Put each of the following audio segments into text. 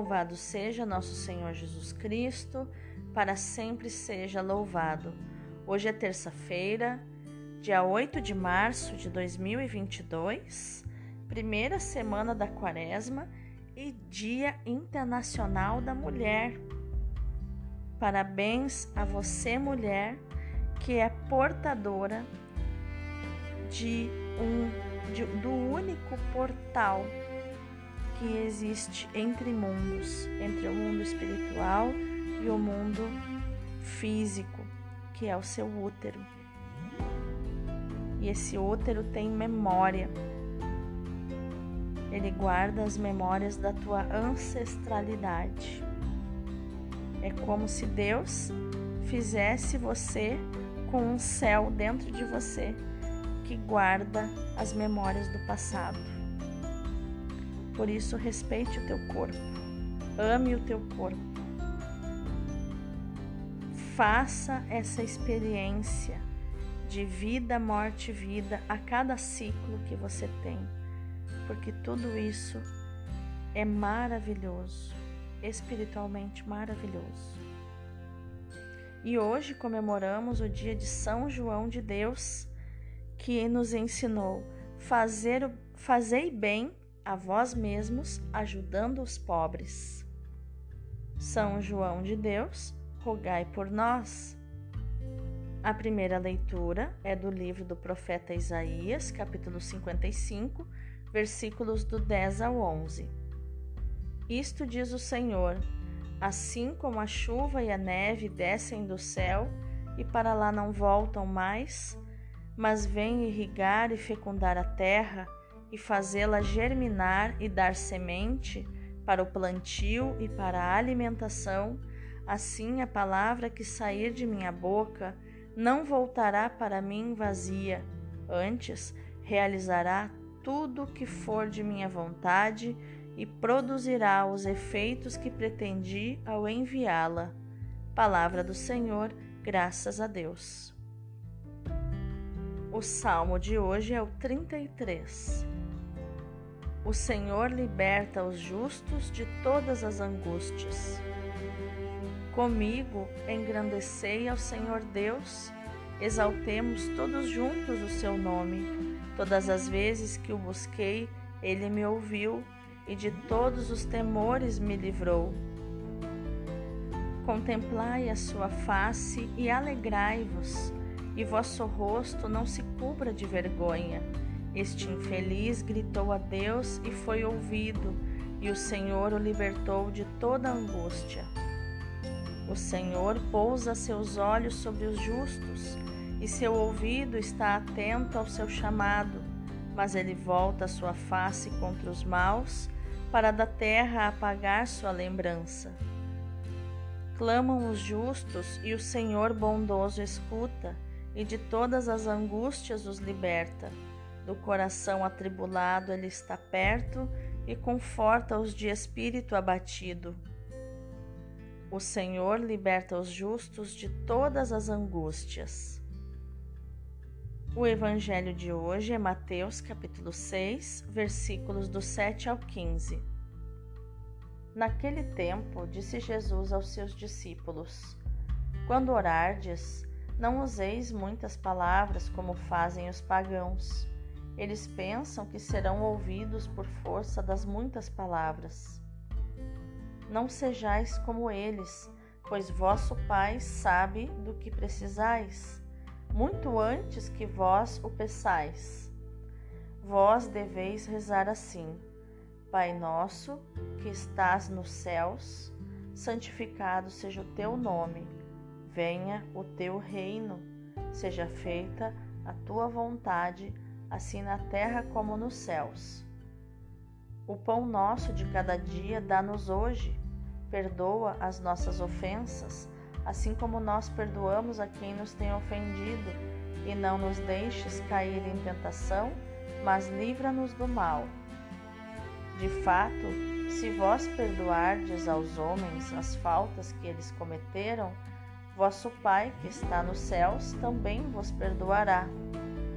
Louvado seja nosso Senhor Jesus Cristo, para sempre seja louvado. Hoje é terça-feira, dia 8 de março de 2022, primeira semana da Quaresma e Dia Internacional da Mulher. Parabéns a você, mulher, que é portadora de um de, do único portal que existe entre mundos, entre o mundo espiritual e o mundo físico, que é o seu útero. E esse útero tem memória. Ele guarda as memórias da tua ancestralidade. É como se Deus fizesse você com um céu dentro de você que guarda as memórias do passado. Por isso, respeite o teu corpo, ame o teu corpo. Faça essa experiência de vida, morte, vida a cada ciclo que você tem, porque tudo isso é maravilhoso, espiritualmente maravilhoso. E hoje comemoramos o dia de São João de Deus, que nos ensinou fazer fazei bem a vós mesmos, ajudando os pobres. São João de Deus, rogai por nós. A primeira leitura é do livro do profeta Isaías, capítulo 55, versículos do 10 ao 11. Isto diz o Senhor: Assim como a chuva e a neve descem do céu e para lá não voltam mais, mas vêm irrigar e fecundar a terra, e fazê-la germinar e dar semente para o plantio e para a alimentação, assim a palavra que sair de minha boca não voltará para mim vazia, antes realizará tudo o que for de minha vontade e produzirá os efeitos que pretendi ao enviá-la. Palavra do Senhor, graças a Deus. O salmo de hoje é o 33. O Senhor liberta os justos de todas as angústias. Comigo engrandecei ao Senhor Deus, exaltemos todos juntos o seu nome. Todas as vezes que o busquei, ele me ouviu e de todos os temores me livrou. Contemplai a sua face e alegrai-vos, e vosso rosto não se cubra de vergonha este infeliz gritou a Deus e foi ouvido, e o Senhor o libertou de toda angústia. O Senhor pousa seus olhos sobre os justos, e seu ouvido está atento ao seu chamado, mas ele volta sua face contra os maus, para da terra apagar sua lembrança. Clamam os justos, e o Senhor bondoso escuta, e de todas as angústias os liberta. Do coração atribulado, ele está perto e conforta os de espírito abatido. O Senhor liberta os justos de todas as angústias. O evangelho de hoje é Mateus capítulo 6, versículos do 7 ao 15. Naquele tempo, disse Jesus aos seus discípulos: Quando orardes, não useis muitas palavras como fazem os pagãos eles pensam que serão ouvidos por força das muitas palavras. Não sejais como eles, pois vosso Pai sabe do que precisais, muito antes que vós o peçais. Vós deveis rezar assim: Pai nosso, que estás nos céus, santificado seja o teu nome. Venha o teu reino, seja feita a tua vontade assim na terra como nos céus. O pão nosso de cada dia dá-nos hoje. Perdoa as nossas ofensas, assim como nós perdoamos a quem nos tem ofendido, e não nos deixes cair em tentação, mas livra-nos do mal. De fato, se vós perdoardes aos homens as faltas que eles cometeram, vosso Pai que está nos céus também vos perdoará.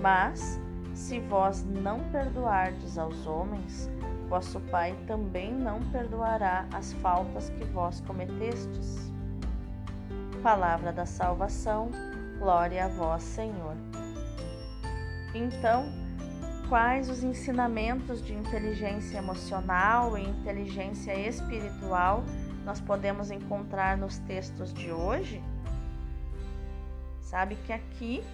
Mas, se vós não perdoardes aos homens, vosso Pai também não perdoará as faltas que vós cometestes. Palavra da salvação, glória a vós, Senhor. Então, quais os ensinamentos de inteligência emocional e inteligência espiritual nós podemos encontrar nos textos de hoje? Sabe que aqui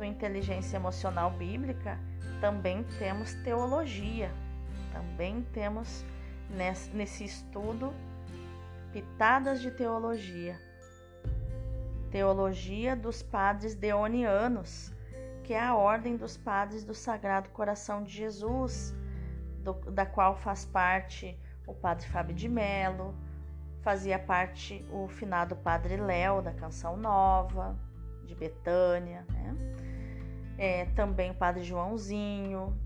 no Inteligência Emocional Bíblica também temos teologia, também temos nesse estudo pitadas de teologia. Teologia dos padres deonianos, que é a ordem dos padres do Sagrado Coração de Jesus, do, da qual faz parte o padre Fábio de Melo, fazia parte o finado padre Léo da Canção Nova, de Betânia, né? É, também o padre Joãozinho,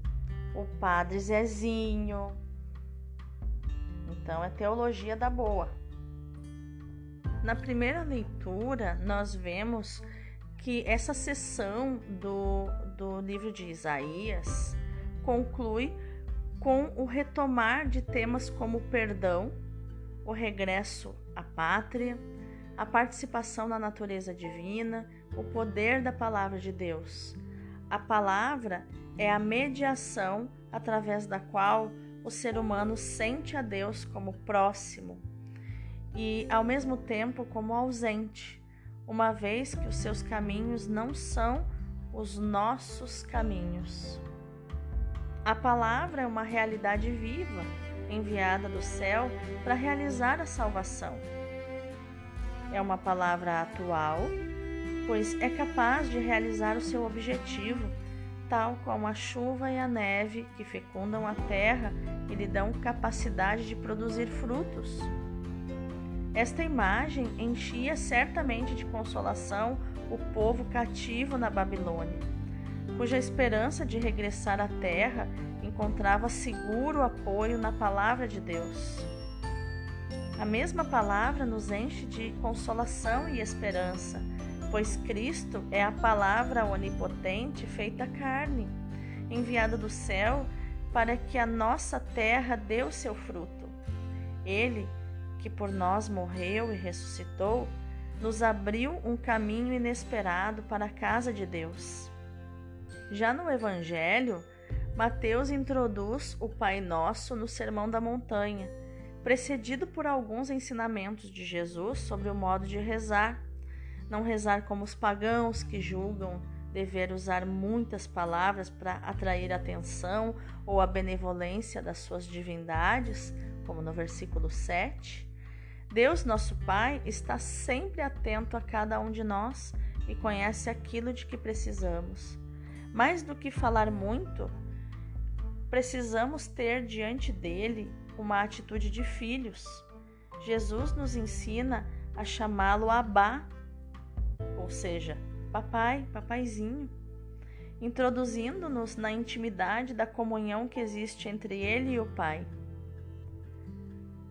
o padre Zezinho. Então é teologia da boa. Na primeira leitura, nós vemos que essa sessão do, do livro de Isaías conclui com o retomar de temas como perdão, o regresso à pátria, a participação na natureza divina, o poder da palavra de Deus. A palavra é a mediação através da qual o ser humano sente a Deus como próximo e, ao mesmo tempo, como ausente, uma vez que os seus caminhos não são os nossos caminhos. A palavra é uma realidade viva, enviada do céu para realizar a salvação. É uma palavra atual, pois é capaz de realizar o seu objetivo tal como a chuva e a neve que fecundam a terra e lhe dão capacidade de produzir frutos. Esta imagem enchia certamente de consolação o povo cativo na Babilônia, cuja esperança de regressar à terra encontrava seguro apoio na palavra de Deus. A mesma palavra nos enche de consolação e esperança pois Cristo é a palavra onipotente feita carne, enviada do céu para que a nossa terra dê o seu fruto. Ele, que por nós morreu e ressuscitou, nos abriu um caminho inesperado para a casa de Deus. Já no Evangelho, Mateus introduz o Pai Nosso no Sermão da Montanha, precedido por alguns ensinamentos de Jesus sobre o modo de rezar não rezar como os pagãos que julgam dever usar muitas palavras para atrair a atenção ou a benevolência das suas divindades, como no versículo 7. Deus, nosso Pai, está sempre atento a cada um de nós e conhece aquilo de que precisamos. Mais do que falar muito, precisamos ter diante dele uma atitude de filhos. Jesus nos ensina a chamá-lo Abá, ou seja, papai, papaizinho, introduzindo-nos na intimidade da comunhão que existe entre ele e o Pai.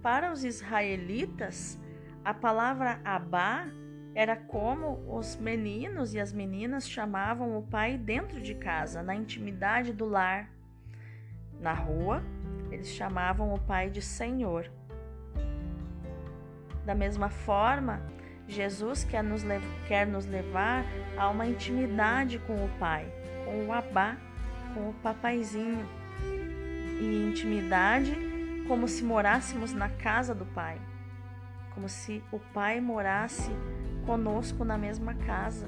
Para os israelitas, a palavra Abá era como os meninos e as meninas chamavam o pai dentro de casa, na intimidade do lar. Na rua, eles chamavam o pai de Senhor. Da mesma forma, Jesus quer nos, quer nos levar a uma intimidade com o Pai, com o Abá, com o papaizinho. E intimidade como se morássemos na casa do Pai, como se o Pai morasse conosco na mesma casa,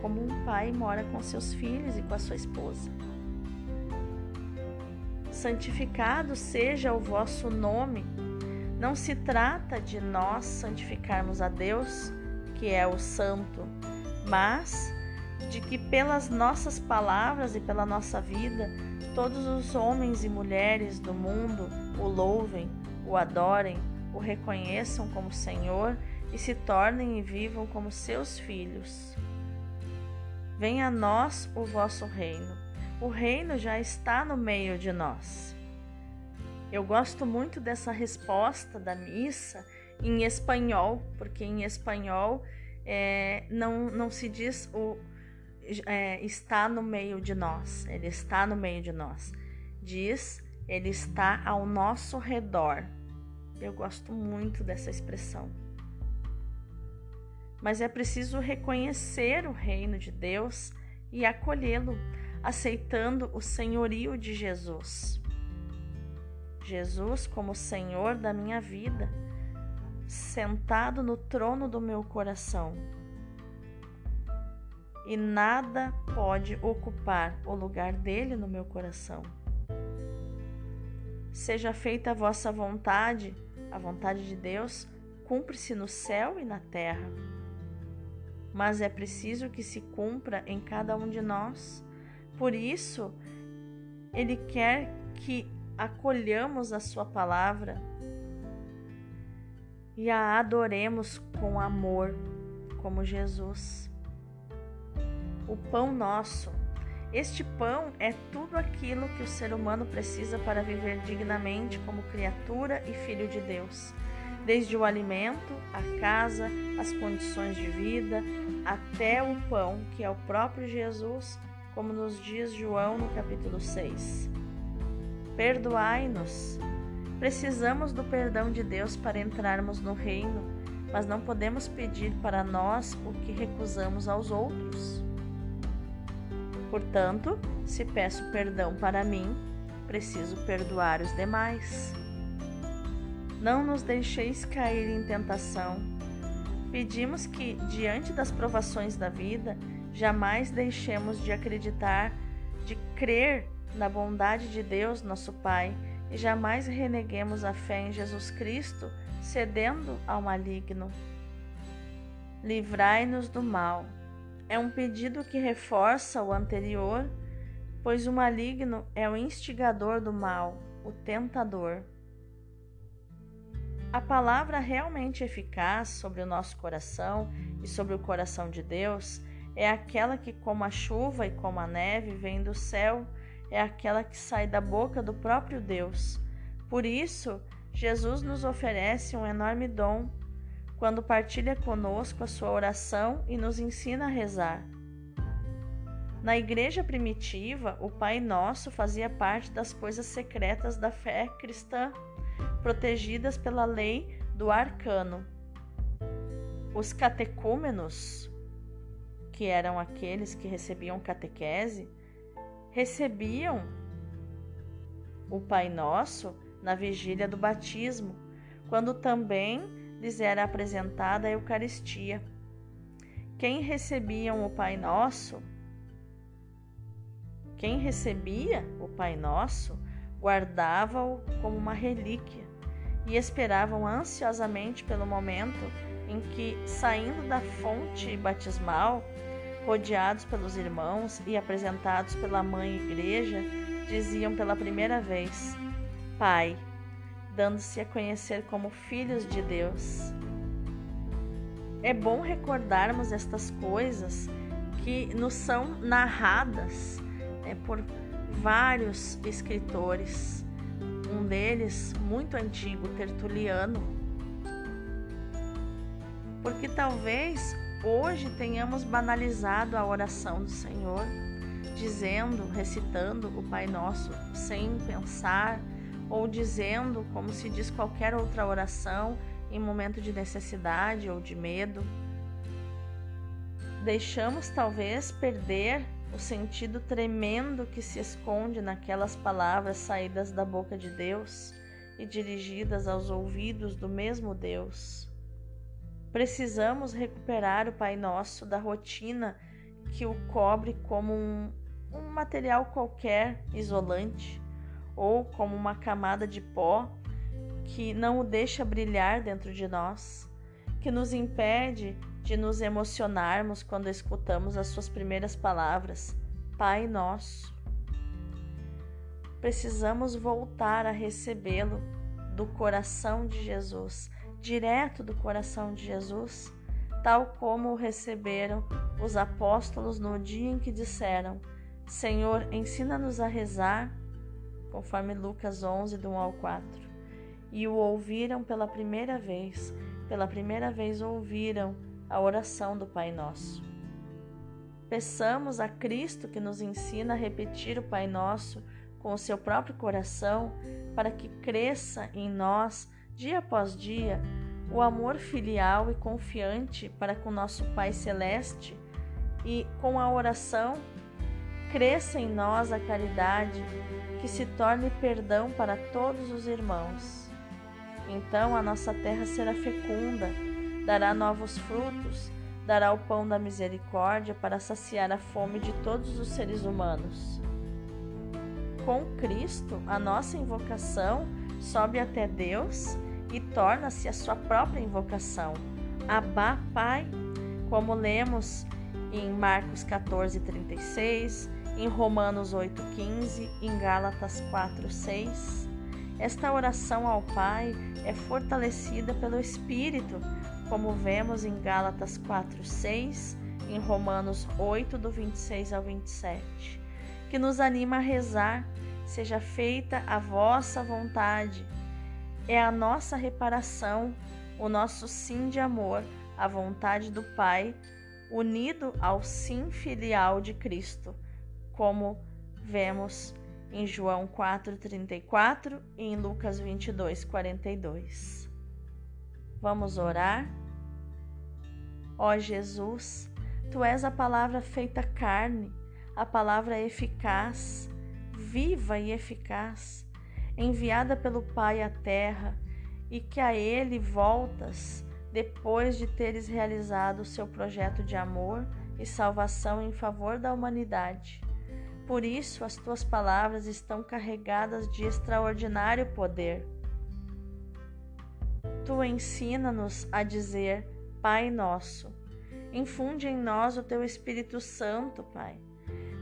como um pai mora com seus filhos e com a sua esposa. Santificado seja o vosso nome não se trata de nós santificarmos a Deus, que é o Santo, mas de que pelas nossas palavras e pela nossa vida, todos os homens e mulheres do mundo o louvem, o adorem, o reconheçam como Senhor e se tornem e vivam como seus filhos. Venha a nós o vosso reino. O reino já está no meio de nós. Eu gosto muito dessa resposta da missa em espanhol, porque em espanhol é, não, não se diz o é, está no meio de nós, ele está no meio de nós. Diz ele está ao nosso redor. Eu gosto muito dessa expressão. Mas é preciso reconhecer o reino de Deus e acolhê-lo, aceitando o senhorio de Jesus. Jesus como Senhor da minha vida, sentado no trono do meu coração. E nada pode ocupar o lugar dele no meu coração. Seja feita a vossa vontade, a vontade de Deus, cumpre-se no céu e na terra. Mas é preciso que se cumpra em cada um de nós. Por isso, Ele quer que acolhamos a Sua palavra e a adoremos com amor, como Jesus. O pão nosso este pão é tudo aquilo que o ser humano precisa para viver dignamente como criatura e filho de Deus, desde o alimento, a casa, as condições de vida, até o pão, que é o próprio Jesus, como nos diz João no capítulo 6. Perdoai-nos. Precisamos do perdão de Deus para entrarmos no reino, mas não podemos pedir para nós o que recusamos aos outros. Portanto, se peço perdão para mim, preciso perdoar os demais. Não nos deixeis cair em tentação. Pedimos que, diante das provações da vida, jamais deixemos de acreditar, de crer na bondade de Deus, nosso Pai, e jamais reneguemos a fé em Jesus Cristo, cedendo ao maligno. Livrai-nos do mal é um pedido que reforça o anterior, pois o maligno é o instigador do mal, o tentador. A palavra realmente eficaz sobre o nosso coração e sobre o coração de Deus é aquela que, como a chuva e como a neve, vem do céu, é aquela que sai da boca do próprio Deus. Por isso, Jesus nos oferece um enorme dom quando partilha conosco a sua oração e nos ensina a rezar. Na igreja primitiva, o Pai Nosso fazia parte das coisas secretas da fé cristã, protegidas pela lei do arcano. Os catecúmenos, que eram aqueles que recebiam catequese, recebiam o Pai Nosso na vigília do batismo, quando também lhes era apresentada a Eucaristia. Quem recebiam o Pai Nosso, quem recebia o Pai Nosso, guardava-o como uma relíquia e esperavam ansiosamente pelo momento em que, saindo da fonte batismal, rodeados pelos irmãos e apresentados pela Mãe Igreja, diziam pela primeira vez: Pai, dando-se a conhecer como filhos de Deus. É bom recordarmos estas coisas que nos são narradas né, por vários escritores, um deles muito antigo, Tertuliano, porque talvez hoje tenhamos banalizado a oração do Senhor, dizendo, recitando o Pai Nosso sem pensar ou dizendo, como se diz qualquer outra oração, em momento de necessidade ou de medo. Deixamos talvez perder o sentido tremendo que se esconde naquelas palavras saídas da boca de Deus e dirigidas aos ouvidos do mesmo Deus. Precisamos recuperar o Pai Nosso da rotina que o cobre como um, um material qualquer isolante ou como uma camada de pó que não o deixa brilhar dentro de nós, que nos impede de nos emocionarmos quando escutamos as suas primeiras palavras, Pai Nosso. Precisamos voltar a recebê-lo do coração de Jesus, direto do coração de Jesus, tal como o receberam os apóstolos no dia em que disseram: Senhor, ensina-nos a rezar conforme Lucas 11, do 1 ao 4. E o ouviram pela primeira vez, pela primeira vez ouviram a oração do Pai Nosso. Peçamos a Cristo que nos ensina a repetir o Pai Nosso com o seu próprio coração para que cresça em nós, dia após dia, o amor filial e confiante para com nosso Pai Celeste e, com a oração, cresça em nós a caridade que se torne perdão para todos os irmãos. Então a nossa terra será fecunda, dará novos frutos, dará o pão da misericórdia para saciar a fome de todos os seres humanos. Com Cristo, a nossa invocação sobe até Deus e torna-se a sua própria invocação. Abá, Pai, como lemos em Marcos 14, 36, em Romanos 8, 15, em Gálatas 4, 6. Esta oração ao Pai é fortalecida pelo Espírito, como vemos em Gálatas 4, 6, em Romanos 8, do 26 ao 27, que nos anima a rezar: seja feita a vossa vontade. É a nossa reparação, o nosso sim de amor, a vontade do Pai, unido ao sim filial de Cristo, como vemos em João 4:34 e em Lucas 22:42. Vamos orar? Ó Jesus, tu és a palavra feita carne, a palavra eficaz, viva e eficaz, enviada pelo Pai à terra, e que a ele voltas depois de teres realizado o seu projeto de amor e salvação em favor da humanidade. Por isso, as tuas palavras estão carregadas de extraordinário poder. Tu ensina-nos a dizer: Pai Nosso. Infunde em nós o teu Espírito Santo, Pai,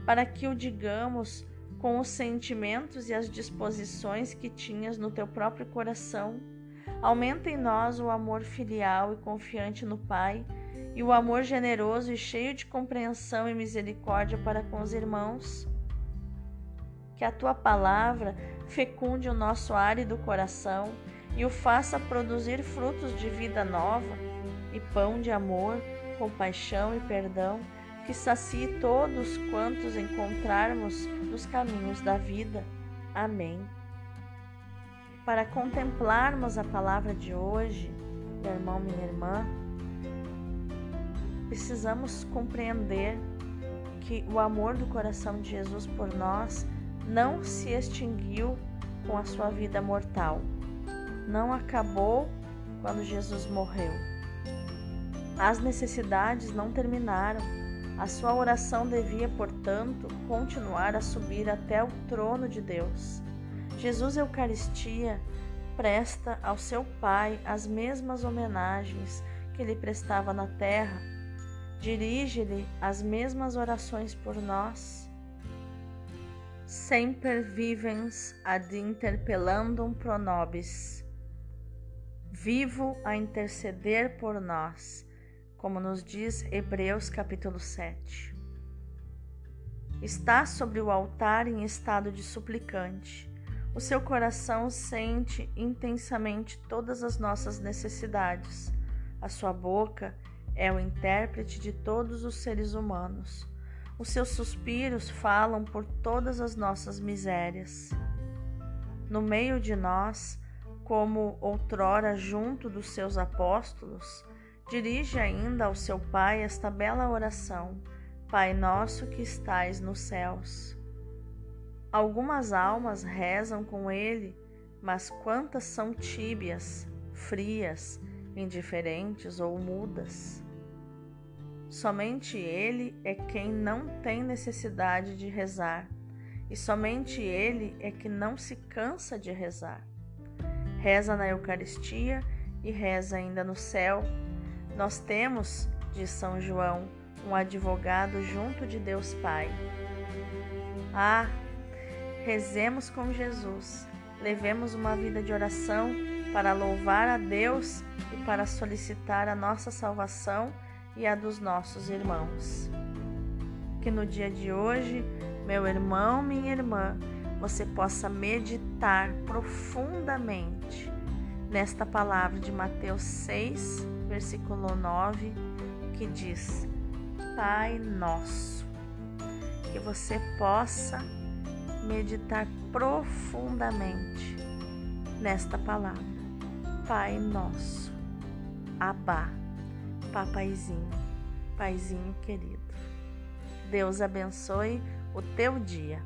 para que o digamos com os sentimentos e as disposições que tinhas no teu próprio coração. Aumenta em nós o amor filial e confiante no Pai e o amor generoso e cheio de compreensão e misericórdia para com os irmãos que a tua palavra fecunde o nosso árido coração e o faça produzir frutos de vida nova e pão de amor, compaixão e perdão, que sacie todos quantos encontrarmos nos caminhos da vida. Amém. Para contemplarmos a palavra de hoje, meu irmão, minha irmã, precisamos compreender que o amor do coração de Jesus por nós não se extinguiu com a sua vida mortal. Não acabou quando Jesus morreu. As necessidades não terminaram. A sua oração devia, portanto, continuar a subir até o trono de Deus. Jesus Eucaristia presta ao seu Pai as mesmas homenagens que lhe prestava na terra. Dirige-lhe as mesmas orações por nós semper vivens ad interpellandum pro nobis. Vivo a interceder por nós, como nos diz Hebreus capítulo 7. Está sobre o altar em estado de suplicante. O seu coração sente intensamente todas as nossas necessidades. A sua boca é o intérprete de todos os seres humanos. Os seus suspiros falam por todas as nossas misérias. No meio de nós, como outrora junto dos seus apóstolos, dirige ainda ao seu Pai esta bela oração: Pai nosso que estais nos céus. Algumas almas rezam com ele, mas quantas são tíbias, frias, indiferentes ou mudas? Somente Ele é quem não tem necessidade de rezar, e somente Ele é que não se cansa de rezar. Reza na Eucaristia e reza ainda no céu. Nós temos, diz São João, um advogado junto de Deus Pai. Ah, rezemos com Jesus, levemos uma vida de oração para louvar a Deus e para solicitar a nossa salvação e a dos nossos irmãos. Que no dia de hoje, meu irmão, minha irmã, você possa meditar profundamente nesta palavra de Mateus 6, versículo 9, que diz: Pai Nosso. Que você possa meditar profundamente nesta palavra. Pai nosso, Abá, papaizinho, paizinho querido. Deus abençoe o teu dia.